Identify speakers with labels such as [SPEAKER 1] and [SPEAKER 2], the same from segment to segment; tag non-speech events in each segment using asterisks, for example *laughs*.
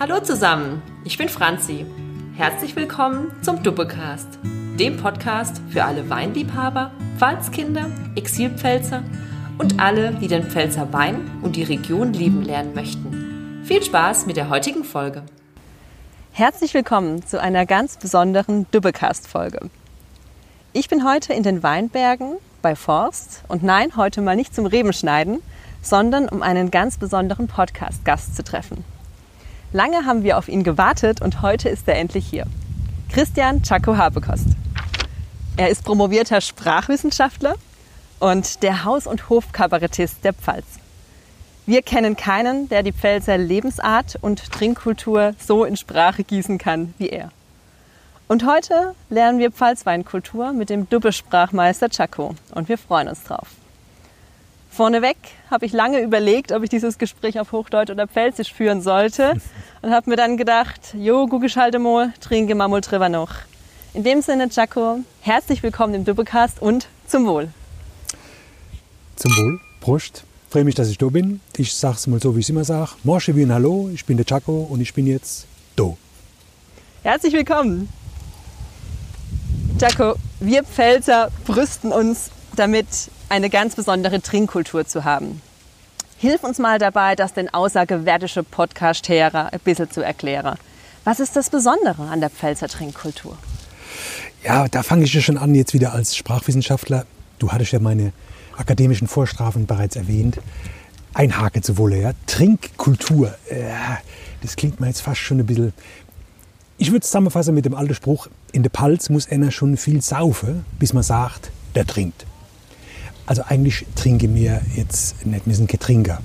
[SPEAKER 1] Hallo zusammen, ich bin Franzi. Herzlich willkommen zum Duppecast, dem Podcast für alle Weinliebhaber, Pfalzkinder, Exilpfälzer und alle, die den Pfälzer Wein und die Region lieben lernen möchten. Viel Spaß mit der heutigen Folge. Herzlich willkommen zu einer ganz besonderen Dubbecast-Folge. Ich bin heute in den Weinbergen bei Forst und nein, heute mal nicht zum Rebenschneiden, sondern um einen ganz besonderen Podcast-Gast zu treffen. Lange haben wir auf ihn gewartet und heute ist er endlich hier. Christian Chaco Habekost. Er ist promovierter Sprachwissenschaftler und der Haus- und Hofkabarettist der Pfalz. Wir kennen keinen, der die Pfälzer Lebensart und Trinkkultur so in Sprache gießen kann wie er. Und heute lernen wir Pfalzweinkultur mit dem Dubbesprachmeister Chaco und wir freuen uns drauf. Vorneweg habe ich lange überlegt, ob ich dieses Gespräch auf Hochdeutsch oder Pfälzisch führen sollte und habe mir dann gedacht, jo, gugeschalte mal, trinke mal drüber noch. In dem Sinne, Jaco, herzlich willkommen im Dubbecast und zum Wohl.
[SPEAKER 2] Zum Wohl, Prost. Freue mich, dass ich da bin. Ich sage es mal so, wie ich es immer sage. Morsche wie ein Hallo, ich bin der Jaco und ich bin jetzt da.
[SPEAKER 1] Herzlich willkommen. Jaco, wir Pfälzer brüsten uns damit, eine ganz besondere Trinkkultur zu haben. Hilf uns mal dabei, das den außergewärtische Podcast-Hörer ein bisschen zu erklären. Was ist das Besondere an der Pfälzer Trinkkultur?
[SPEAKER 2] Ja, da fange ich ja schon an, jetzt wieder als Sprachwissenschaftler. Du hattest ja meine akademischen Vorstrafen bereits erwähnt. Ein Hake zu Wolle, ja. Trinkkultur. Äh, das klingt mir jetzt fast schon ein bisschen. Ich würde es zusammenfassen mit dem alten Spruch: In der Palz muss einer schon viel saufen, bis man sagt, der trinkt. Also eigentlich trinke mir jetzt nicht, wir sind Getrinker.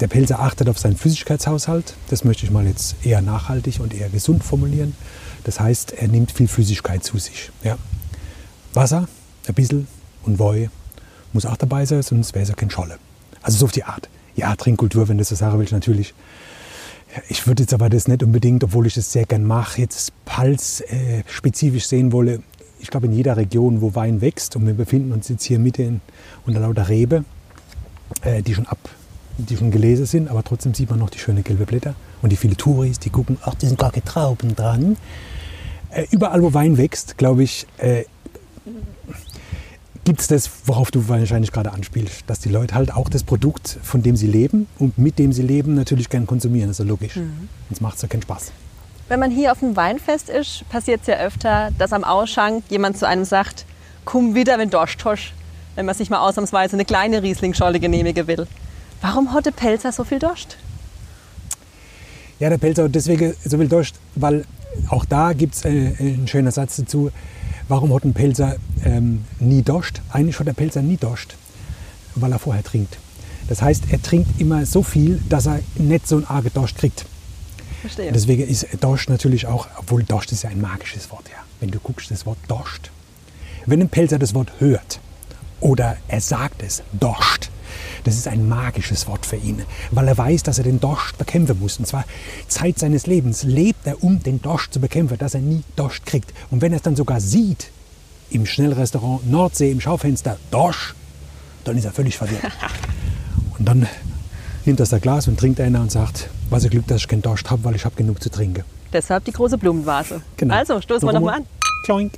[SPEAKER 2] Der Pelzer achtet auf seinen Flüssigkeitshaushalt. Das möchte ich mal jetzt eher nachhaltig und eher gesund formulieren. Das heißt, er nimmt viel Flüssigkeit zu sich. Ja. Wasser, ein bisschen und Woi muss auch dabei sein, sonst wäre es ja kein Scholle. Also so auf die Art. Ja, Trinkkultur, wenn das so sagen willst, natürlich. Ich würde jetzt aber das nicht unbedingt, obwohl ich das sehr gern mache, jetzt Pals äh, sehen wolle ich glaube, in jeder Region, wo Wein wächst, und wir befinden uns jetzt hier mitten unter lauter Rebe, äh, die schon ab, die schon gelesen sind, aber trotzdem sieht man noch die schönen gelbe Blätter und die viele Touris, die gucken, ach, da sind gar keine Trauben dran. Äh, überall, wo Wein wächst, glaube ich, äh, gibt es das, worauf du wahrscheinlich gerade anspielst, dass die Leute halt auch das Produkt, von dem sie leben und mit dem sie leben, natürlich gern konsumieren. Das ist ja logisch. Mhm. Sonst macht es ja keinen Spaß.
[SPEAKER 1] Wenn man hier auf dem Weinfest ist, passiert es ja öfter, dass am Ausschank jemand zu einem sagt, komm wieder, wenn Durst hast, wenn man sich mal ausnahmsweise eine kleine Rieslingscholle genehmigen will. Warum hat der Pelzer so viel Durst?
[SPEAKER 2] Ja, der Pelzer hat deswegen so viel Durst, weil auch da gibt es äh, einen schönen Satz dazu. Warum hat ein Pelzer ähm, nie Durst? Eigentlich hat der Pelzer nie Durst, weil er vorher trinkt. Das heißt, er trinkt immer so viel, dass er nicht so einen argen Durst kriegt.
[SPEAKER 1] Verstehe.
[SPEAKER 2] Deswegen ist Dorscht natürlich auch, obwohl Dorscht ist ja ein magisches Wort, ja. Wenn du guckst, das Wort Dorscht. Wenn ein Pelzer das Wort hört oder er sagt es, Dorscht, das ist ein magisches Wort für ihn, weil er weiß, dass er den Dorscht bekämpfen muss. Und zwar Zeit seines Lebens lebt er, um den Dorscht zu bekämpfen, dass er nie Dorscht kriegt. Und wenn er es dann sogar sieht, im Schnellrestaurant Nordsee, im Schaufenster, Dorsch, dann ist er völlig verwirrt. *laughs* Und dann nimmt er das Glas und trinkt einer und sagt, was ein Glück, dass ich keinen Durst habe, weil ich habe genug zu trinken.
[SPEAKER 1] Deshalb die große Blumenvase.
[SPEAKER 2] Genau.
[SPEAKER 1] Also, stoßen wir nochmal an.
[SPEAKER 2] Kloink.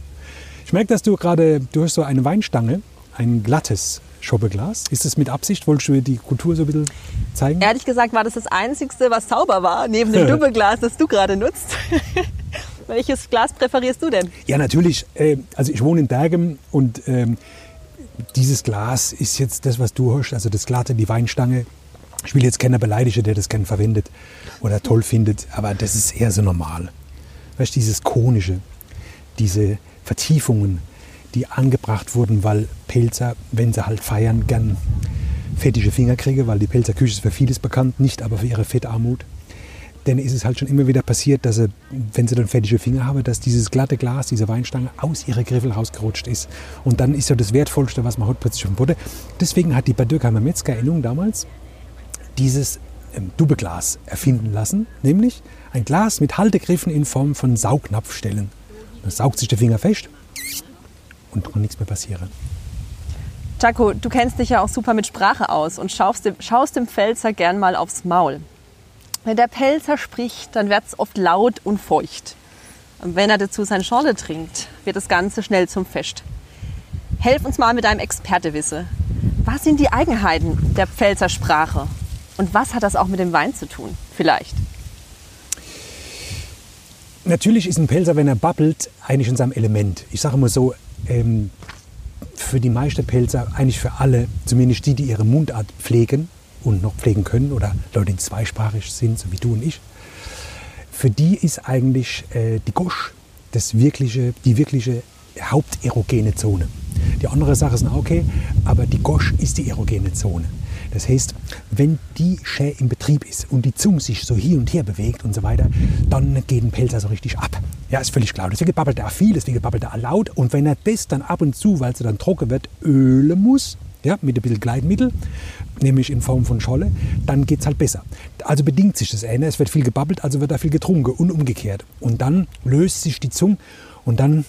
[SPEAKER 2] Ich merke, dass du gerade, du hast so eine Weinstange, ein glattes Schoppeglas. Ist das mit Absicht? Wolltest du die Kultur so ein bisschen zeigen?
[SPEAKER 1] Ehrlich gesagt war das das Einzige, was sauber war, neben dem *laughs* Doppelglas, das du gerade nutzt. *laughs* Welches Glas präferierst du denn?
[SPEAKER 2] Ja, natürlich. Äh, also ich wohne in Bergen und ähm, dieses Glas ist jetzt das, was du hast, also das glatte, die Weinstange, ich will jetzt keiner beleidigen, der das gern verwendet oder toll findet, aber das ist eher so normal. Weißt du, dieses Konische, diese Vertiefungen, die angebracht wurden, weil Pelzer, wenn sie halt feiern, gern fettige Finger kriegen, weil die Pelzer Küche ist für vieles bekannt, nicht aber für ihre Fettarmut. Denn ist es halt schon immer wieder passiert, dass sie, wenn sie dann fettige Finger haben, dass dieses glatte Glas, diese Weinstange aus ihrer Griffel rausgerutscht ist. Und dann ist ja das Wertvollste, was man heute plötzlich schon wurde. Deswegen hat die Bad Dürkheimer Metzger-Innung damals dieses ähm, Dubbeglas erfinden lassen, nämlich ein Glas mit Haltegriffen in Form von Saugnapfstellen. Da saugt sich der Finger fest und kann nichts mehr passieren.
[SPEAKER 1] Chaco, du kennst dich ja auch super mit Sprache aus und schaust dem, schaust dem Pfälzer gern mal aufs Maul. Wenn der Pelzer spricht, dann wird es oft laut und feucht. Und wenn er dazu seine Schorle trinkt, wird das Ganze schnell zum Fest. Helf uns mal mit deinem Expertewisse. Was sind die Eigenheiten der Pfälzer Sprache? Und was hat das auch mit dem Wein zu tun? Vielleicht.
[SPEAKER 2] Natürlich ist ein Pelzer, wenn er babbelt, eigentlich in seinem Element. Ich sage mal so, ähm, für die meisten Pelzer, eigentlich für alle, zumindest die, die ihre Mundart pflegen und noch pflegen können oder Leute, die zweisprachig sind, so wie du und ich, für die ist eigentlich äh, die Gosch das wirkliche, die wirkliche haupterogene Zone. Die andere Sache ist okay, aber die Gosch ist die erogene Zone. Das heißt, wenn die Schä im Betrieb ist und die Zunge sich so hier und her bewegt und so weiter, dann geht ein Pelzer so richtig ab. Ja, ist völlig klar. Deswegen babbelt er viel, deswegen babbelt er laut. Und wenn er das dann ab und zu, weil es dann trocken wird, ölen muss, ja, mit ein bisschen Gleitmittel, nämlich in Form von Scholle, dann geht es halt besser. Also bedingt sich das eine, es wird viel gebabbelt, also wird da viel getrunken und umgekehrt. Und dann löst sich die Zunge und dann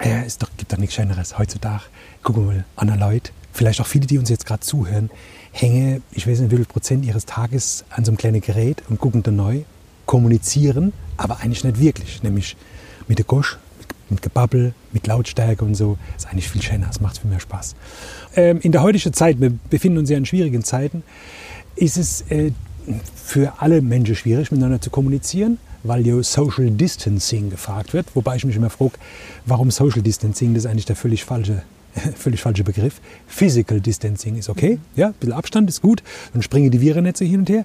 [SPEAKER 2] äh, es doch, gibt doch nichts Schöneres heutzutage. Gucken wir mal, andere Leute, vielleicht auch viele, die uns jetzt gerade zuhören, hängen, ich weiß nicht, wie viel Prozent ihres Tages an so einem kleinen Gerät und gucken da neu, kommunizieren, aber eigentlich nicht wirklich. Nämlich mit der Gosch, mit Gebabbel, mit Lautstärke und so. Ist eigentlich viel schöner, es macht viel mehr Spaß. Ähm, in der heutigen Zeit, wir befinden uns ja in schwierigen Zeiten, ist es äh, für alle Menschen schwierig, miteinander zu kommunizieren, weil ja Social Distancing gefragt wird. Wobei ich mich immer frage, warum Social Distancing, das ist eigentlich der völlig falsche *laughs* völlig falscher Begriff. Physical Distancing ist okay, ja, ein bisschen Abstand ist gut, dann springen die Virennetze hin und her.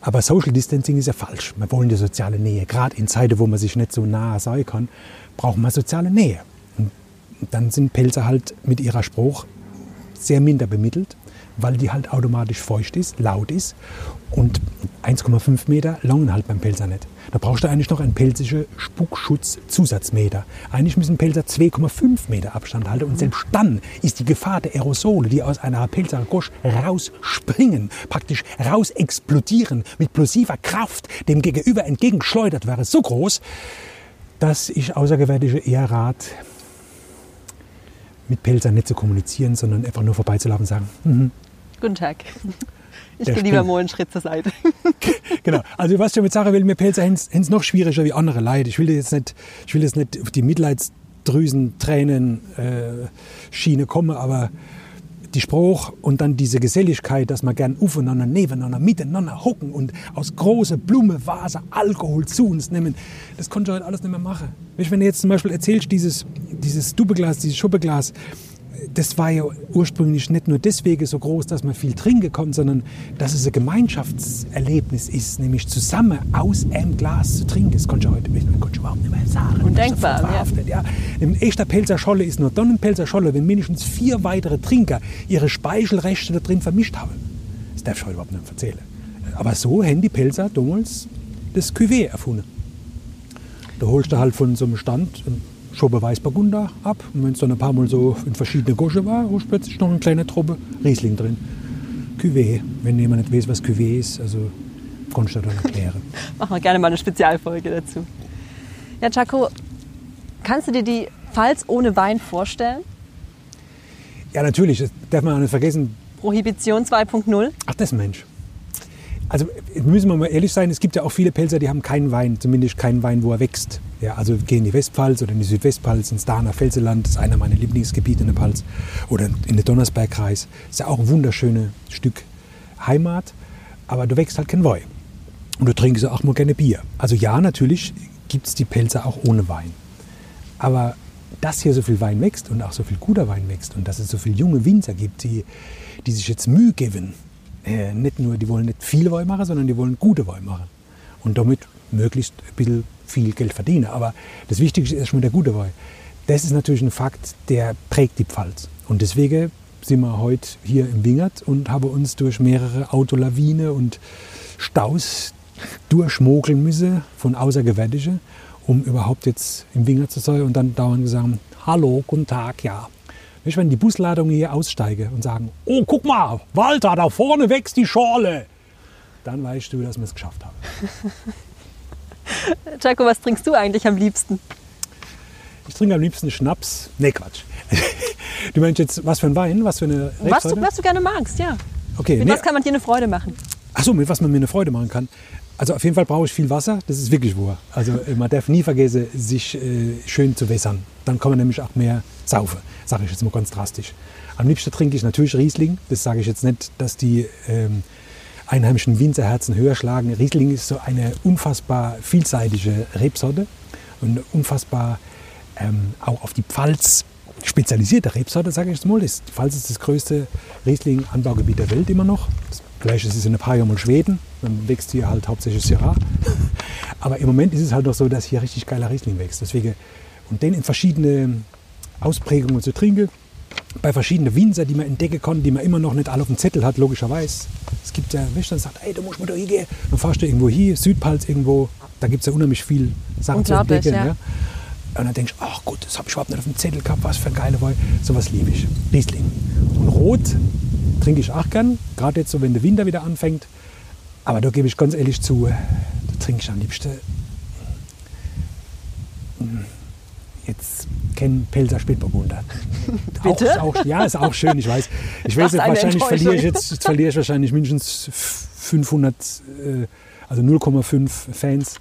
[SPEAKER 2] Aber Social Distancing ist ja falsch. Wir wollen die soziale Nähe. Gerade in Zeiten, wo man sich nicht so nah sein kann, braucht man soziale Nähe. Und dann sind Pelzer halt mit ihrer Spruch sehr minder bemittelt weil die halt automatisch feucht ist, laut ist und 1,5 Meter langen halt beim Pelzer nicht. Da brauchst du eigentlich noch einen pelzischen Spuckschutzzusatzmeter. Eigentlich müssen Pelzer 2,5 Meter Abstand halten und selbst dann ist die Gefahr der Aerosole, die aus einer Pelzer Gosch rausspringen, praktisch raus explodieren mit plosiver Kraft dem Gegenüber entgegengeschleudert wäre, so groß, dass ich außergewöhnliche eher rat, mit Pelzern nicht zu kommunizieren, sondern einfach nur vorbeizulaufen und sagen, mm
[SPEAKER 1] Guten Tag. Ich gehe lieber mal einen Schritt zur Seite. *laughs*
[SPEAKER 2] genau. Also was ich damit sagen will, mir Pelzer haben es noch schwieriger wie andere Leute. Ich will jetzt nicht, ich will jetzt nicht auf die Mitleidsdrüsen, Tränen, äh, Schiene kommen, aber die Spruch und dann diese Geselligkeit, dass man gern aufeinander, nebeneinander, miteinander hocken und aus große Blume, Vase, Alkohol zu uns nehmen, das konnte ich heute alles nicht mehr machen. Wenn du jetzt zum Beispiel erzählst, dieses, dieses Dubeglas, dieses Schuppeglas, das war ja ursprünglich nicht nur deswegen so groß, dass man viel trinken konnte, sondern dass es ein Gemeinschaftserlebnis ist, nämlich zusammen aus einem Glas zu trinken. Das konnte ich heute das konnte ich überhaupt nicht mehr sagen.
[SPEAKER 1] Undenkbar. Ja.
[SPEAKER 2] Ja. Ein echter Pelzer Scholle ist nur dann ein Pelzer Scholle, wenn mindestens vier weitere Trinker ihre Speichelrechte da drin vermischt haben. Das darf ich heute überhaupt nicht erzählen. Aber so haben die Pelzer damals das Cuvée erfunden. Da holst du halt von so einem Stand Schobe Weißburgunder ab. Und wenn es dann ein paar Mal so in verschiedene Gosche war, ist plötzlich noch eine kleine Truppe Riesling drin. Cuvée, wenn jemand nicht weiß, was Cuvée ist, also kannst du dann erklären. *laughs*
[SPEAKER 1] Machen wir gerne mal eine Spezialfolge dazu. Ja, Chaco, kannst du dir die Pfalz ohne Wein vorstellen?
[SPEAKER 2] Ja, natürlich, das darf man auch nicht vergessen.
[SPEAKER 1] Prohibition 2.0?
[SPEAKER 2] Ach, das Mensch. Also müssen wir mal ehrlich sein, es gibt ja auch viele Pelzer, die haben keinen Wein, zumindest keinen Wein, wo er wächst. Ja, also gehen in die Westpfalz oder in die Südwestpfalz, ins Dahner Felseland, das ist einer meiner Lieblingsgebiete in der Pfalz, oder in den Donnersbergkreis. Ist ja auch ein wunderschönes Stück Heimat, aber du wächst halt kein Wein. Und du trinkst auch mal gerne Bier. Also ja, natürlich gibt es die Pelzer auch ohne Wein. Aber dass hier so viel Wein wächst und auch so viel guter Wein wächst und dass es so viele junge Winzer gibt, die, die sich jetzt Mühe geben, äh, nicht nur, die wollen nicht viel Wein machen, sondern die wollen gute Wein machen. Und damit möglichst ein bisschen viel Geld verdienen. Aber das Wichtigste ist schon der gute Wein. Das ist natürlich ein Fakt, der prägt die Pfalz. Und deswegen sind wir heute hier im Wingert und haben uns durch mehrere Autolawine und Staus durchschmogeln müssen von Außergewöhnlichen, um überhaupt jetzt im Wingert zu sein und dann dauernd gesagt, hallo, guten Tag, ja, Weißt wenn die Busladung hier aussteige und sagen, oh, guck mal, Walter, da vorne wächst die Schorle, dann weißt du, dass wir es geschafft haben. *laughs*
[SPEAKER 1] Jaco, was trinkst du eigentlich am liebsten?
[SPEAKER 2] Ich trinke am liebsten Schnaps. Nee, Quatsch. *laughs* Du meinst jetzt, was für ein Wein? Was für eine
[SPEAKER 1] was du, was du gerne magst, ja.
[SPEAKER 2] Okay,
[SPEAKER 1] Mit
[SPEAKER 2] nee.
[SPEAKER 1] was kann man dir eine Freude machen?
[SPEAKER 2] Achso, mit was man mir eine Freude machen kann. Also auf jeden Fall brauche ich viel Wasser, das ist wirklich wahr. Also äh, man darf nie vergessen, sich äh, schön zu wässern. Dann kann man nämlich auch mehr saufen, sage ich jetzt mal ganz drastisch. Am liebsten trinke ich natürlich Riesling. Das sage ich jetzt nicht, dass die ähm, einheimischen Winzerherzen höher schlagen. Riesling ist so eine unfassbar vielseitige Rebsorte und unfassbar ähm, auch auf die Pfalz spezialisierte Rebsorte, sage ich jetzt mal. Das, die Pfalz ist das größte Riesling-Anbaugebiet der Welt immer noch. Vielleicht ist es in ein paar Jahren mal Schweden, dann wächst hier halt hauptsächlich Syrah. *laughs* Aber im Moment ist es halt noch so, dass hier richtig geiler Riesling wächst. Deswegen, und den in verschiedene Ausprägungen zu trinken, bei verschiedenen Winzer, die man entdecken kann, die man immer noch nicht alle auf dem Zettel hat, logischerweise. Es gibt ja Wächter, die sagen, ey, da muss man da hingehen. Dann fahrst du irgendwo hier, Südpalz irgendwo, da gibt es ja unheimlich viel Sachen zu entdecken. Ja. Ja. Und dann denkst du, ach gut, das habe ich überhaupt nicht auf dem Zettel gehabt, was für ein geiler Wein. Sowas liebe ich. Riesling. Und Rot trinke ich auch gern, gerade jetzt so, wenn der Winter wieder anfängt. Aber da gebe ich ganz ehrlich zu, da trinke ich am liebsten hm, jetzt kennen Pelzer Spätburgunder. *laughs*
[SPEAKER 1] Bitte?
[SPEAKER 2] Auch, ist auch, ja, ist auch schön, ich weiß. Ich weiß jetzt, wahrscheinlich verliere ich jetzt, jetzt verliere ich wahrscheinlich mindestens 500, äh, also 0,5 Fans.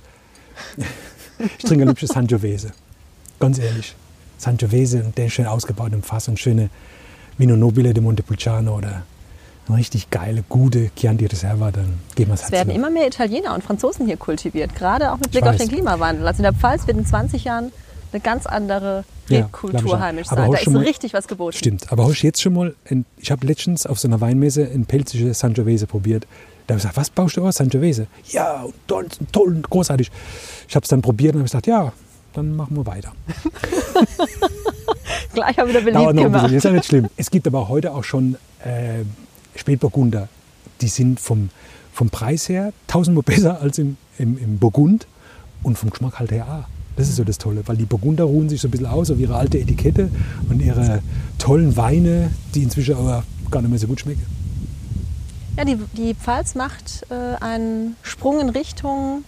[SPEAKER 2] Ich trinke am liebsten Sangiovese. Ganz ehrlich. Sangiovese und der schön ausgebaut im Fass und schöne Vino Nobile de Montepulciano oder eine richtig geile, gute Chianti Reserva, dann gehen wir es
[SPEAKER 1] Es werden immer mehr Italiener und Franzosen hier kultiviert, gerade auch mit Blick auf den Klimawandel. Also in der Pfalz wird in 20 Jahren eine ganz andere Rebkultur
[SPEAKER 2] ja,
[SPEAKER 1] heimisch sein. Da ist so richtig was geboten.
[SPEAKER 2] Stimmt, aber hast du jetzt schon mal, ein, ich habe letztens auf so einer Weinmesse ein pelzige Sangiovese probiert. Da habe ich gesagt, was baust du aus, Sangiovese? Ja, toll, toll, großartig. Ich habe es dann probiert und habe gesagt, ja, dann machen wir weiter. *laughs*
[SPEAKER 1] Gleich mal wieder beliebt gemacht.
[SPEAKER 2] Das ist ja nicht schlimm. Es gibt aber heute auch schon äh, Spätburgunder, die sind vom, vom Preis her tausendmal *laughs* besser als im, im, im Burgund und vom Geschmack halt her auch. Das ist so das Tolle, weil die Burgunder ruhen sich so ein bisschen aus auf ihre alte Etikette und ihre tollen Weine, die inzwischen aber gar nicht mehr so gut schmecken.
[SPEAKER 1] Ja, die, die Pfalz macht äh, einen Sprung in Richtung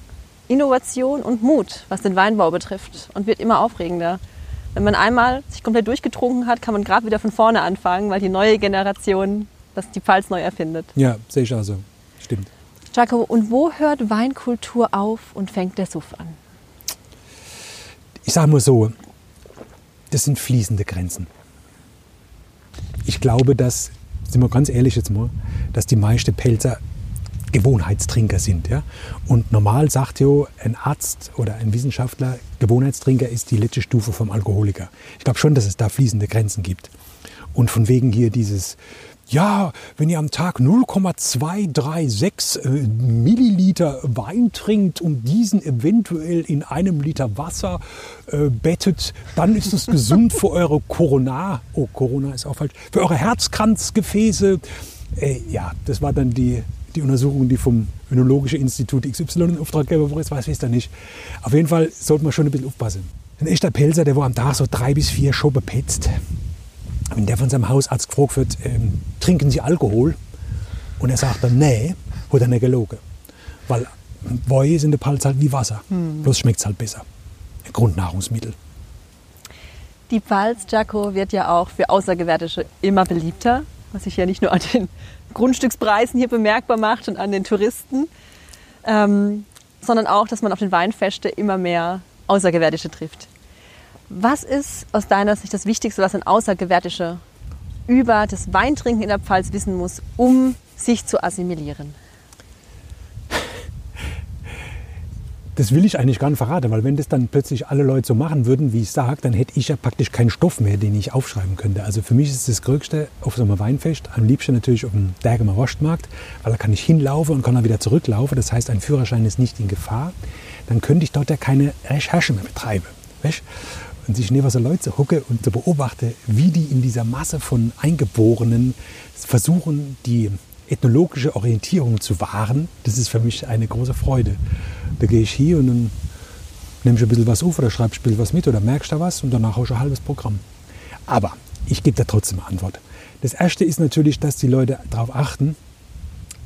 [SPEAKER 1] Innovation und Mut, was den Weinbau betrifft und wird immer aufregender. Wenn man einmal sich komplett durchgetrunken hat, kann man gerade wieder von vorne anfangen, weil die neue Generation das die Pfalz neu erfindet.
[SPEAKER 2] Ja, sehe ich auch so. Stimmt.
[SPEAKER 1] Jacobo, und wo hört Weinkultur auf und fängt der Suff an?
[SPEAKER 2] Ich sage mal so, das sind fließende Grenzen. Ich glaube, dass, sind wir ganz ehrlich jetzt mal, dass die meisten Pelzer Gewohnheitstrinker sind. Ja? Und normal sagt ja ein Arzt oder ein Wissenschaftler, Gewohnheitstrinker ist die letzte Stufe vom Alkoholiker. Ich glaube schon, dass es da fließende Grenzen gibt. Und von wegen hier dieses ja, wenn ihr am Tag 0,236 äh, Milliliter Wein trinkt und diesen eventuell in einem Liter Wasser äh, bettet, dann ist es gesund für eure Corona, oh Corona ist auch falsch, für eure Herzkranzgefäße. Äh, ja, das war dann die, die Untersuchung, die vom Önologischen Institut XY in Auftrag gegeben wurde, weiß ich da nicht. Auf jeden Fall sollte man schon ein bisschen aufpassen. Ein echter Pelzer, der wo am Tag so drei bis vier Schoppe petzt, wenn der von seinem Hausarzt gefragt wird, ähm, trinken Sie Alkohol? Und er sagt dann, nee, hat er nicht gelogen. Weil Wein ist in der Palz halt wie Wasser. Hm. Bloß schmeckt es halt besser. Ein Grundnahrungsmittel.
[SPEAKER 1] Die Pfalz, Jaco, wird ja auch für Außergewärtige immer beliebter, was sich ja nicht nur an den *laughs* Grundstückspreisen hier bemerkbar macht und an den Touristen, ähm, sondern auch, dass man auf den Weinfeste immer mehr Außergewärtige trifft. Was ist aus deiner Sicht das Wichtigste, was ein Außergewärtiger über das Weintrinken in der Pfalz wissen muss, um sich zu assimilieren?
[SPEAKER 2] Das will ich eigentlich gar nicht verraten, weil wenn das dann plötzlich alle Leute so machen würden, wie ich sage, dann hätte ich ja praktisch keinen Stoff mehr, den ich aufschreiben könnte. Also für mich ist das Größte auf so einem Weinfest, am liebsten natürlich auf dem Bergemer Rostmarkt, weil da kann ich hinlaufen und kann dann wieder zurücklaufen. Das heißt, ein Führerschein ist nicht in Gefahr. Dann könnte ich dort ja keine Recherche mehr betreiben. Weißt? Und sich neben so Leute zu hucke und zu beobachte, wie die in dieser Masse von Eingeborenen versuchen, die ethnologische Orientierung zu wahren, das ist für mich eine große Freude. Da gehe ich hier und dann nehme ich ein bisschen was auf oder schreibe ein bisschen was mit oder merkst da was und danach habe ich ein halbes Programm. Aber ich gebe da trotzdem eine Antwort. Das Erste ist natürlich, dass die Leute darauf achten,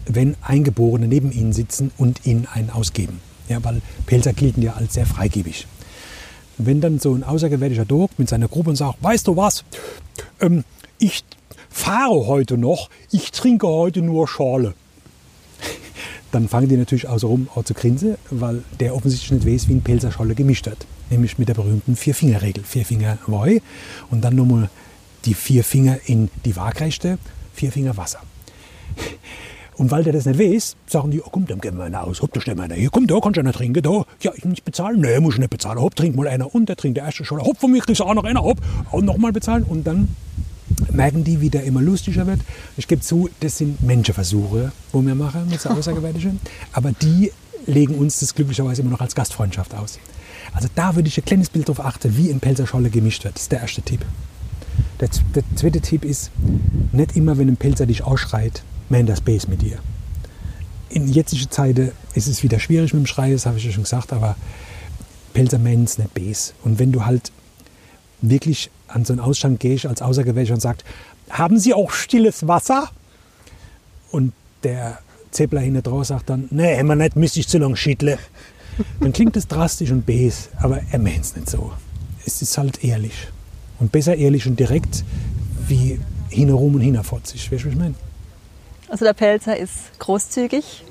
[SPEAKER 2] wenn Eingeborene neben ihnen sitzen und ihnen einen ausgeben. Ja, weil Pelzer gelten ja als sehr freigebig wenn dann so ein außergewöhnlicher Dog mit seiner Gruppe und sagt, weißt du was, ähm, ich fahre heute noch, ich trinke heute nur Schorle. *laughs* dann fangen die natürlich außenrum auch zu grinsen, weil der offensichtlich nicht weiß, wie ein Pelzer Scholle gemischt wird. Nämlich mit der berühmten Vier-Finger-Regel. Vier Finger Woi und dann nochmal die vier Finger in die Waagrechte, vier Finger Wasser. *laughs* Und weil der das nicht weiß, sagen die, oh, komm, dann gehen wir einer aus. Hopp, da stellen wir einer hier. Komm, da kannst du einer trinken. Da. Ja, ich muss nicht bezahlen. Nee, muss ich nicht bezahlen. Hopp, trink mal einer. Und der trinkt der erste schon. Hopp, von mir kriegst du auch noch einer. Hopp, und nochmal bezahlen. Und dann merken die, wie der immer lustiger wird. Ich gebe zu, das sind Menschenversuche, wo wir machen mit der Außergewöhnlichen. Aber die legen uns das glücklicherweise immer noch als Gastfreundschaft aus. Also da würde ich ein kleines Bild darauf achten, wie in Pelzerscholle gemischt wird. Das ist der erste Tipp. Der, der zweite Tipp ist, nicht immer, wenn ein Pelzer dich ausschreit, man das Base mit dir. In jetzigen Zeiten ist es wieder schwierig mit dem Schrei, das habe ich ja schon gesagt, aber Pelzer es nicht Base. Und wenn du halt wirklich an so einen Ausschank gehst als Außergewäscher und sagst, haben Sie auch stilles Wasser? Und der Zeppler hinter drauf sagt dann, nee, immer nicht, müsste ich zu lang schütteln. Dann klingt es drastisch und bes, aber er meint es nicht so. Es ist halt ehrlich. Und besser ehrlich und direkt, wie hinherum und hinterfotzig. Weißt du, was ich meine?
[SPEAKER 1] Also der Pelzer ist großzügig,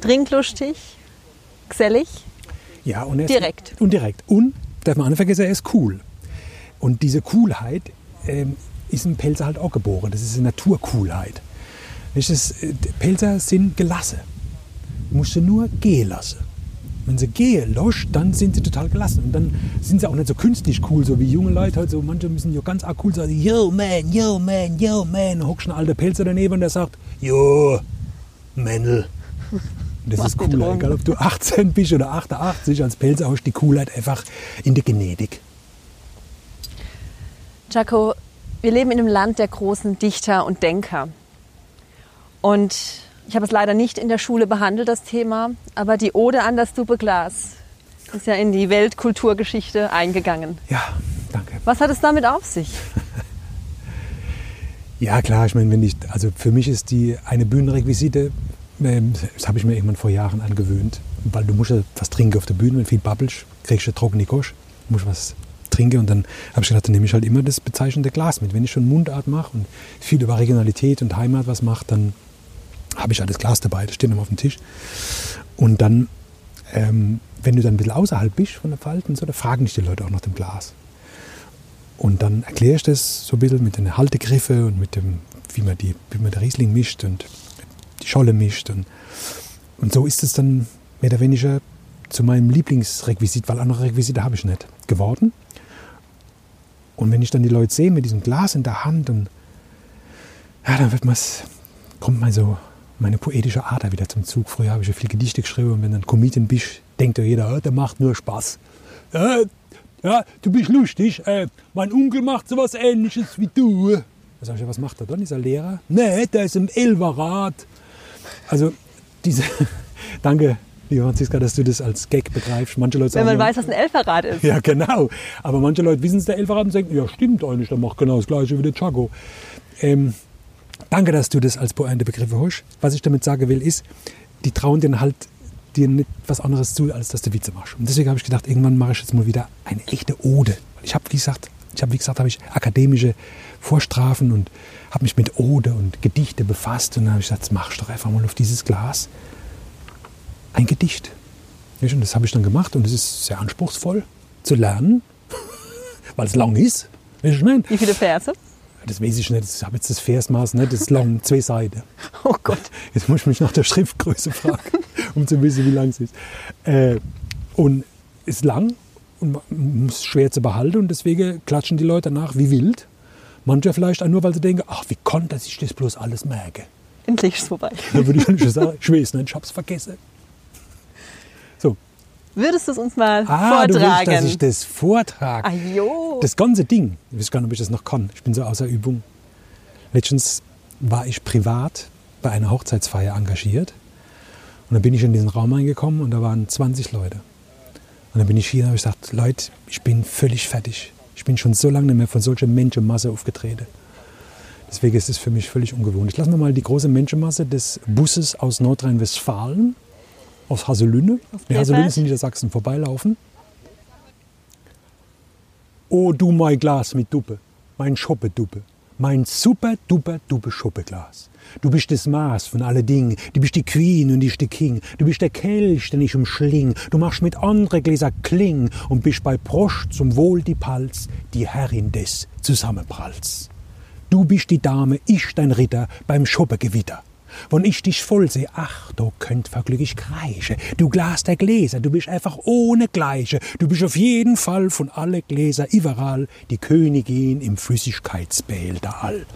[SPEAKER 1] trinklustig, gesellig.
[SPEAKER 2] Ja, und er
[SPEAKER 1] direkt.
[SPEAKER 2] Ist, und direkt. Und, darf man nicht vergessen, er ist cool. Und diese Coolheit ähm, ist ein Pelzer halt auch geboren. Das ist eine Naturcoolheit. Äh, Pelzer sind gelassen. Du musst sie nur gehen lassen. Wenn sie gehen lässt, dann sind sie total gelassen. Und dann sind sie auch nicht so künstlich cool, so wie junge Leute halt so. Manche müssen ja ganz arg cool sein. Yo, man, yo, man, yo, man. Dann hockst ein alter Pelzer daneben und der sagt, yo, Männl. Das ist cool, egal ob du 18 bist oder 88, als Pelzer hast du die Coolheit einfach in der Genetik.
[SPEAKER 1] Jaco, wir leben in einem Land der großen Dichter und Denker. Und ich habe es leider nicht in der Schule behandelt, das Thema, aber die Ode an das Duppeglas ist ja in die Weltkulturgeschichte eingegangen.
[SPEAKER 2] Ja, danke.
[SPEAKER 1] Was hat es damit auf sich? *laughs*
[SPEAKER 2] ja, klar, ich meine, wenn ich, also für mich ist die eine Bühnenrequisite, ähm, das habe ich mir irgendwann vor Jahren angewöhnt, weil du musst ja was trinken auf der Bühne, wenn viel babbelst, kriegst du trockene Kosch, musst was trinke. Und dann habe ich gedacht, dann nehme ich halt immer das bezeichnende Glas mit. Wenn ich schon Mundart mache und viel über Regionalität und Heimat was mache, dann habe ich das Glas dabei, das steht immer auf dem Tisch. Und dann, ähm, wenn du dann ein bisschen außerhalb bist von der Falten, so, da fragen dich die Leute auch nach dem Glas. Und dann erkläre ich das so ein bisschen mit den Haltegriffen und mit dem, wie man, die, wie man den Riesling mischt und die Scholle mischt. Und, und so ist es dann mehr oder weniger zu meinem Lieblingsrequisit, weil andere Requisite habe ich nicht, geworden. Und wenn ich dann die Leute sehe mit diesem Glas in der Hand, und, ja, dann wird man's, kommt mal so meine poetische Ader wieder zum Zug. Früher habe ich ja viel Gedichte geschrieben und wenn dann Comedian bist, denkt ja jeder, der macht nur Spaß. Ja, ja du bist lustig. Äh, mein Onkel macht sowas ähnliches wie du. Da sag ich, was macht er dann? Ist er Lehrer? Nee, der ist im Elverrad. Also diese, *laughs* danke, Liebe Franziska, dass du das als Gag begreifst. Manche Leute
[SPEAKER 1] sagen, Wenn man weiß, was ein Elferrad ist.
[SPEAKER 2] Ja, genau. Aber manche Leute wissen es, der Elferrad, und sagen, ja, stimmt eigentlich, der macht genau das Gleiche wie der Chago. Ähm, danke, dass du das als Pointe Begriffe hast. Was ich damit sagen will, ist, die trauen dir halt dir nicht was anderes zu, als dass du Witze machst. Und deswegen habe ich gedacht, irgendwann mache ich jetzt mal wieder eine echte Ode. Ich habe, wie gesagt, ich habe, wie gesagt, habe ich akademische Vorstrafen und habe mich mit Ode und Gedichte befasst. Und dann habe ich gesagt, jetzt machst doch einfach mal auf dieses Glas ein Gedicht. Und das habe ich dann gemacht und es ist sehr anspruchsvoll zu lernen, *laughs* weil es lang ist.
[SPEAKER 1] Wie viele Verse?
[SPEAKER 2] Das weiß ich nicht. Ich habe jetzt das Versmaß nicht. Das ist lang, zwei Seiten. *laughs*
[SPEAKER 1] Oh Gott.
[SPEAKER 2] Jetzt muss ich mich nach der Schriftgröße fragen, *laughs* um zu wissen, wie lang es ist. Äh, und ist lang und muss schwer zu behalten und deswegen klatschen die Leute danach wie wild. Manche vielleicht auch nur, weil sie denken, ach, wie konnte ich das bloß alles merken?
[SPEAKER 1] Endlich ist es vorbei.
[SPEAKER 2] Da würde ich schon *laughs* sagen, ich weiß nicht, ich habe es vergessen.
[SPEAKER 1] Würdest du es uns mal ah, vortragen? Du willst,
[SPEAKER 2] dass ich das vortrage?
[SPEAKER 1] Ah, jo.
[SPEAKER 2] Das ganze Ding. Ich weiß gar nicht, ob ich das noch kann. Ich bin so außer Übung. Letztens war ich privat bei einer Hochzeitsfeier engagiert. Und dann bin ich in diesen Raum eingekommen und da waren 20 Leute. Und dann bin ich hier und habe gesagt, Leute, ich bin völlig fertig. Ich bin schon so lange nicht mehr von solcher Menschenmasse aufgetreten. Deswegen ist es für mich völlig ungewohnt. Ich lasse mal die große Menschenmasse des Busses aus Nordrhein-Westfalen aus Haselünne. Nee, Haselünne ist in Niedersachsen vorbeilaufen. Oh, du mein Glas mit Duppe, mein Schoppeduppe, mein super duper duppe Schoppeglas. Du bist das Maß von alle Dingen. Du bist die Queen und ich der King. Du bist der Kelch, den ich umschling. Du machst mit andere Gläser Kling und bist bei Prost zum Wohl die Palz, die Herrin des Zusammenpralls. Du bist die Dame, ich dein Ritter beim Schuppegewitter. Wenn ich dich voll seh, ach, du könnt verglücklich kreische. Du Glas der Gläser, du bist einfach ohne Gleiche. Du bist auf jeden Fall von alle Gläser überall die Königin im Flüssigkeitsbehälter all.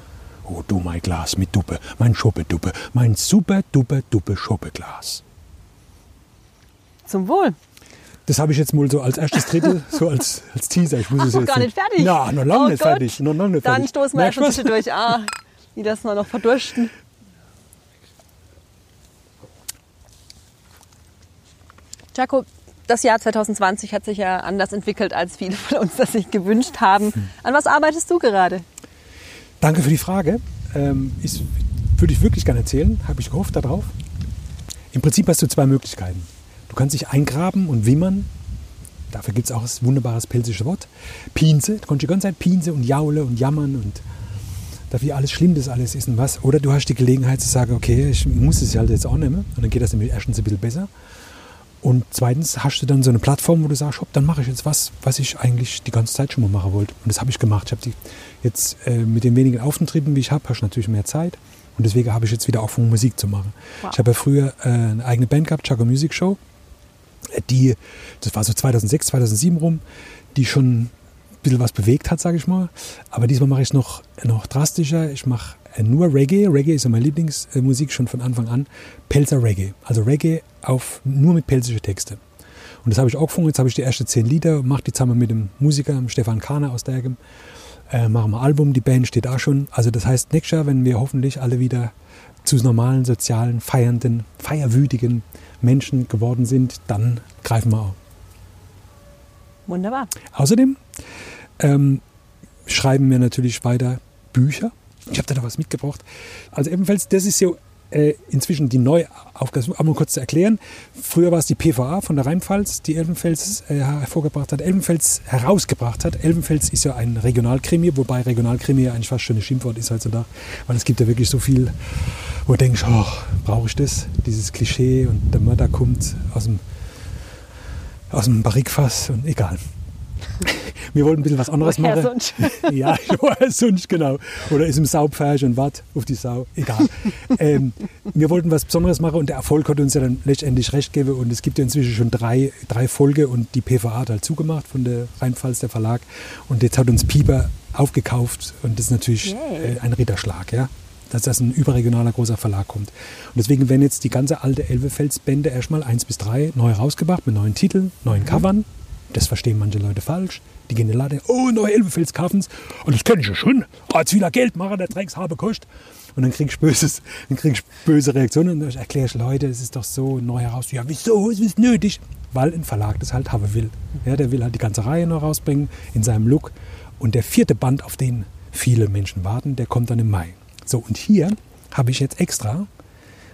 [SPEAKER 2] Oh, du mein Glas mit Duppe, mein Schuppeduppe, mein super duppe duppe Schuppeglas.
[SPEAKER 1] Zum Wohl.
[SPEAKER 2] Das habe ich jetzt mal so als erstes Drittel, *laughs* so als, als Teaser. Ich muss
[SPEAKER 1] Ach,
[SPEAKER 2] es
[SPEAKER 1] noch
[SPEAKER 2] jetzt
[SPEAKER 1] gar nicht fertig?
[SPEAKER 2] Na, noch lange
[SPEAKER 1] Oh
[SPEAKER 2] nicht
[SPEAKER 1] Gott.
[SPEAKER 2] fertig. Noch lange nicht
[SPEAKER 1] Dann
[SPEAKER 2] fertig.
[SPEAKER 1] stoßen wir
[SPEAKER 2] Merkst
[SPEAKER 1] erst ein
[SPEAKER 2] du was?
[SPEAKER 1] bisschen durch. Ah, die das mal noch verdursten. Jaco, das Jahr 2020 hat sich ja anders entwickelt, als viele von uns das sich gewünscht haben.
[SPEAKER 2] Hm.
[SPEAKER 1] An was arbeitest du gerade?
[SPEAKER 2] Danke für die Frage. Ähm, ist, würde ich wirklich gerne erzählen. Habe ich gehofft darauf. Im Prinzip hast du zwei Möglichkeiten. Du kannst dich eingraben und wimmern. Dafür gibt es auch das wunderbares pelzische Wort. Pinse. Du kannst die ganze Zeit Pinse und jaule und jammern und dafür alles schlimm das alles ist und was. Oder du hast die Gelegenheit zu sagen, okay, ich muss es halt jetzt auch nehmen. Und dann geht das nämlich erstens ein bisschen besser. Und zweitens hast du dann so eine Plattform, wo du sagst, hopp, dann mache ich jetzt was, was ich eigentlich die ganze Zeit schon mal machen wollte. Und das habe ich gemacht. Ich habe die jetzt äh, mit den wenigen Auftritten, wie ich habe, hast du natürlich mehr Zeit. Und deswegen habe ich jetzt wieder auch Musik zu machen.
[SPEAKER 1] Wow.
[SPEAKER 2] Ich habe ja früher äh, eine eigene Band gehabt, Chaco Music Show. Die, das war so 2006, 2007 rum, die schon ein bisschen was bewegt hat, sage ich mal. Aber diesmal mache ich es noch, noch drastischer. Ich mache nur Reggae. Reggae ist ja meine Lieblingsmusik schon von Anfang an. Pelzer Reggae. Also Reggae auf, nur mit pelzische Texte. Und das habe ich auch gefunden. Jetzt habe ich die ersten zehn Lieder, mache die zusammen mit dem Musiker, Stefan Kahner aus Dergem. Äh, machen wir ein Album, die Band steht auch schon. Also das heißt, nächstes Jahr, wenn wir hoffentlich alle wieder zu normalen, sozialen, feiernden, feierwütigen Menschen geworden sind, dann greifen wir auch.
[SPEAKER 1] Wunderbar.
[SPEAKER 2] Außerdem ähm, schreiben wir natürlich weiter Bücher. Ich habe da noch was mitgebracht. Also ebenfalls, das ist ja äh, inzwischen die Neuaufgabe, um mal kurz zu erklären. Früher war es die PVA von der Rheinpfalz, die Elbenfels äh, hervorgebracht hat, Elbenfels herausgebracht hat. Elbenfels ist ja ein Regionalkrimi, wobei Regionalkrimi ja eigentlich fast schon ein Schimpfwort ist heutzutage, weil es gibt ja wirklich so viel, wo du denkst, oh, brauche ich das? Dieses Klischee und der Mörder kommt aus dem, aus dem Barrikfass und egal. *laughs* Wir wollten ein bisschen was anderes machen.
[SPEAKER 1] sonst? *laughs*
[SPEAKER 2] ja, *laughs* sonst, genau. Oder ist im Saupferch und wart auf die Sau. Egal. ähm, wir wollten was Besonderes machen und der Erfolg hat uns ja dann letztendlich recht gegeben. Und es gibt ja inzwischen schon drei, drei Folge und die PVA hat halt zugemacht von der Rheinpfalz, der Verlag. Und jetzt hat uns Pieper aufgekauft und das ist natürlich äh, ein Ritterschlag, ja. Dass das ein überregionaler großer Verlag kommt. Und deswegen werden jetzt die ganze alte Elvefels-Bände erstmal eins bis drei neu rausgebracht mit neuen Titeln, neuen Covern. Das verstehen manche Leute falsch. Die gehen in den Laden, oh, neue Elbefels kaufen's. Und das kenne ich ja schon. Als wieder Geld machen, der Drecks habe kostet. Und dann krieg ich böses, dann krieg ich böse Reaktionen. Und dann erkläre ich Leute, es ist doch so neu heraus. Ja, wieso? Es ist nötig. Weil ein Verlag das halt haben will. Ja, der will halt die ganze Reihe noch rausbringen in seinem Look. Und der vierte Band, auf den viele Menschen warten, der kommt dann im Mai. So, und hier habe ich jetzt extra,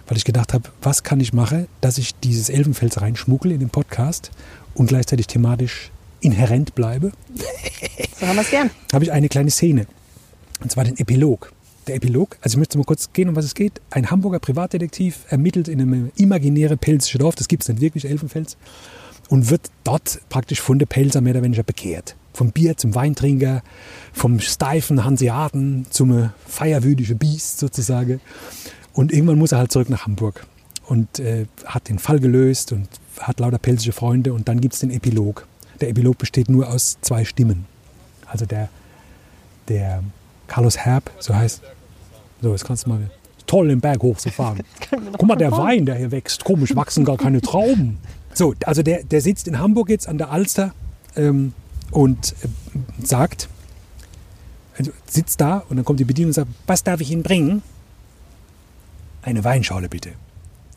[SPEAKER 2] weil ich gedacht habe, was kann ich machen, dass ich dieses Elbenfels reinschmuggle in den Podcast und gleichzeitig thematisch inhärent bleibe,
[SPEAKER 1] So haben wir es gern.
[SPEAKER 2] habe ich eine kleine Szene. Und zwar den Epilog. Der Epilog, also ich möchte mal kurz gehen, um was es geht. Ein Hamburger Privatdetektiv ermittelt in einem imaginären pelzischen Dorf, das gibt es nicht wirklich, Elfenfels, und wird dort praktisch von der Pelzer mehr oder weniger bekehrt. Vom Bier zum Weintrinker, vom steifen Hanseaten zum feierwütigen Biest sozusagen. Und irgendwann muss er halt zurück nach Hamburg und äh, hat den Fall gelöst und hat lauter pelzische Freunde und dann gibt es den Epilog. Der Epilog besteht nur aus zwei Stimmen. Also der, der Carlos Herb, so heißt. So, jetzt kannst du mal toll den Berg hochzufahren. *laughs* Guck mal, der Wein, der hier wächst. Komisch, wachsen gar keine Trauben. So, also der, der sitzt in Hamburg jetzt an der Alster ähm, und äh, sagt, also sitzt da und dann kommt die Bedienung und sagt, was darf ich Ihnen bringen? Eine Weinschorle bitte.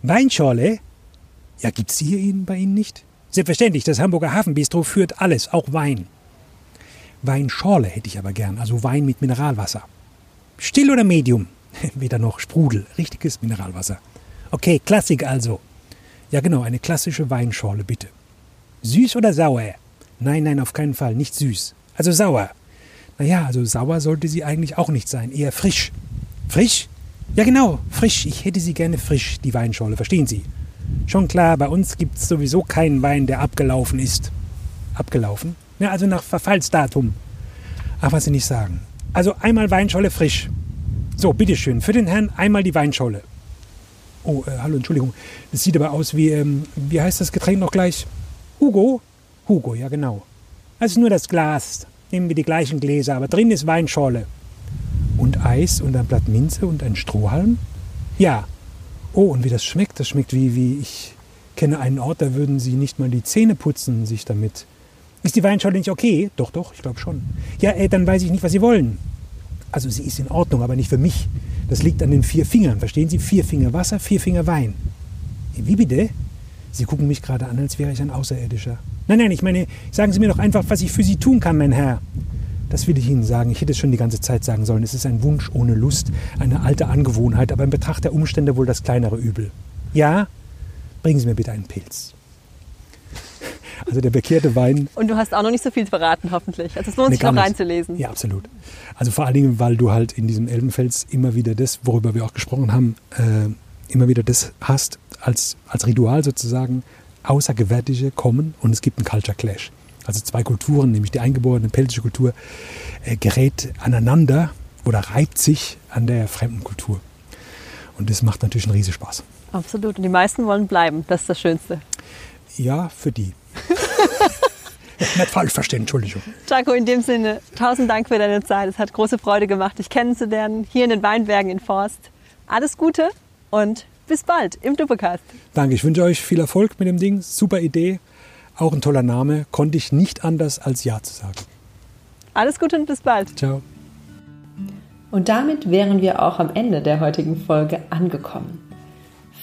[SPEAKER 2] Weinschorle? Ja, gibt's die hier Ihnen bei Ihnen nicht? Selbstverständlich, das Hamburger Hafenbistro führt alles, auch Wein. Weinschorle hätte ich aber gern, also Wein mit Mineralwasser. Still oder Medium? *laughs* Weder noch Sprudel, richtiges Mineralwasser. Okay, Klassik also. Ja genau, eine klassische Weinschorle bitte. Süß oder sauer? Nein, nein, auf keinen Fall, nicht süß. Also sauer. Naja, also sauer sollte sie eigentlich auch nicht sein, eher frisch. Frisch? Ja, genau, frisch. Ich hätte sie gerne frisch, die Weinschorle, verstehen Sie? Schon klar, bei uns gibt es sowieso keinen Wein, der abgelaufen ist. Abgelaufen? Ja, also nach Verfallsdatum. Ach, was Sie nicht sagen. Also einmal Weinscholle frisch. So, bitteschön, für den Herrn einmal die Weinscholle. Oh, äh, hallo, Entschuldigung. Das sieht aber aus wie, ähm, wie heißt das Getränk noch gleich? Hugo? Hugo, ja genau. Also nur das Glas. Nehmen wir die gleichen Gläser, aber drin ist Weinschorle. Und Eis und ein Blatt Minze und ein Strohhalm? Ja. Oh, und wie das schmeckt, das schmeckt wie, wie ich kenne einen Ort, da würden sie nicht mal die Zähne putzen, sich damit. Ist die Weinschorle nicht okay? Doch, doch, ich glaube schon. Ja, äh, dann weiß ich nicht, was Sie wollen. Also sie ist in Ordnung, aber nicht für mich. Das liegt an den vier Fingern, verstehen Sie? Vier Finger Wasser, vier Finger Wein. Wie bitte? Sie gucken mich gerade an, als wäre ich ein Außerirdischer. Nein, nein, ich meine, sagen Sie mir doch einfach, was ich für Sie tun kann, mein Herr. Das will ich Ihnen sagen. Ich hätte es schon die ganze Zeit sagen sollen. Es ist ein Wunsch ohne Lust, eine alte Angewohnheit, aber in Betracht der Umstände wohl das kleinere Übel. Ja? Bringen Sie mir bitte einen Pilz. *laughs* Also der bekehrte Wein.
[SPEAKER 1] Und du hast auch noch nicht so viel verraten, hoffentlich. Also es lohnt nee, sich noch reinzulesen.
[SPEAKER 2] Ja, absolut. Also vor allen Dingen, weil du halt in diesem Elbenfels immer wieder das, worüber wir auch gesprochen haben, äh, immer wieder das hast, als, als Ritual sozusagen, Außergewärtige kommen und es gibt einen Culture Clash. Also zwei Kulturen, nämlich die eingeborene pelzische Kultur, äh, gerät aneinander oder reibt sich an der fremden Kultur. Und das macht natürlich einen riesen Spaß.
[SPEAKER 1] Absolut. Und die meisten wollen bleiben. Das ist das Schönste.
[SPEAKER 2] Ja, für die. *laughs* Nicht falsch verstehen, Entschuldigung.
[SPEAKER 1] Jaco, in dem Sinne, tausend Dank für deine Zeit. Es hat große Freude gemacht, dich kennenzulernen, hier in den Weinbergen in Forst. Alles Gute und bis bald im Doppelcast.
[SPEAKER 2] Danke, ich wünsche euch viel Erfolg mit dem Ding. Super Idee, auch ein toller Name. Konnte ich nicht anders als Ja zu sagen.
[SPEAKER 1] Alles Gute und bis bald.
[SPEAKER 2] Ciao.
[SPEAKER 1] Und damit wären wir auch am Ende der heutigen Folge angekommen.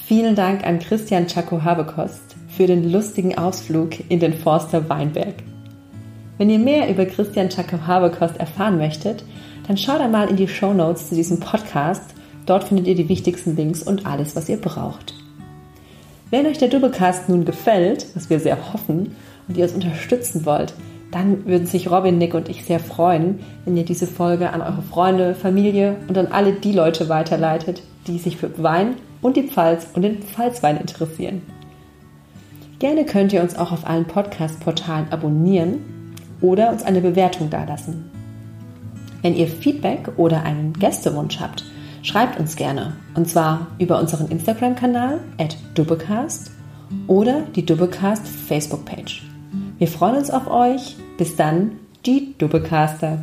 [SPEAKER 1] Vielen Dank an Christian Chaco Habekost für den lustigen Ausflug in den Forster Weinberg. Wenn ihr mehr über Christian Chaco Habekost erfahren möchtet, dann schaut einmal in die Show Notes zu diesem Podcast. Dort findet ihr die wichtigsten Links und alles, was ihr braucht. Wenn euch der Doublecast nun gefällt, was wir sehr hoffen, und ihr es unterstützen wollt, dann würden sich Robin, Nick und ich sehr freuen, wenn ihr diese Folge an eure Freunde, Familie und an alle die Leute weiterleitet, die sich für Wein und die Pfalz und den Pfalzwein interessieren. Gerne könnt ihr uns auch auf allen Podcast-Portalen abonnieren oder uns eine Bewertung dalassen. Wenn ihr Feedback oder einen Gästewunsch habt, schreibt uns gerne. Und zwar über unseren Instagram-Kanal at Dubbecast oder die Dubbecast Facebook-Page. Wir freuen uns auf euch. Bis dann, die Dubbecaster.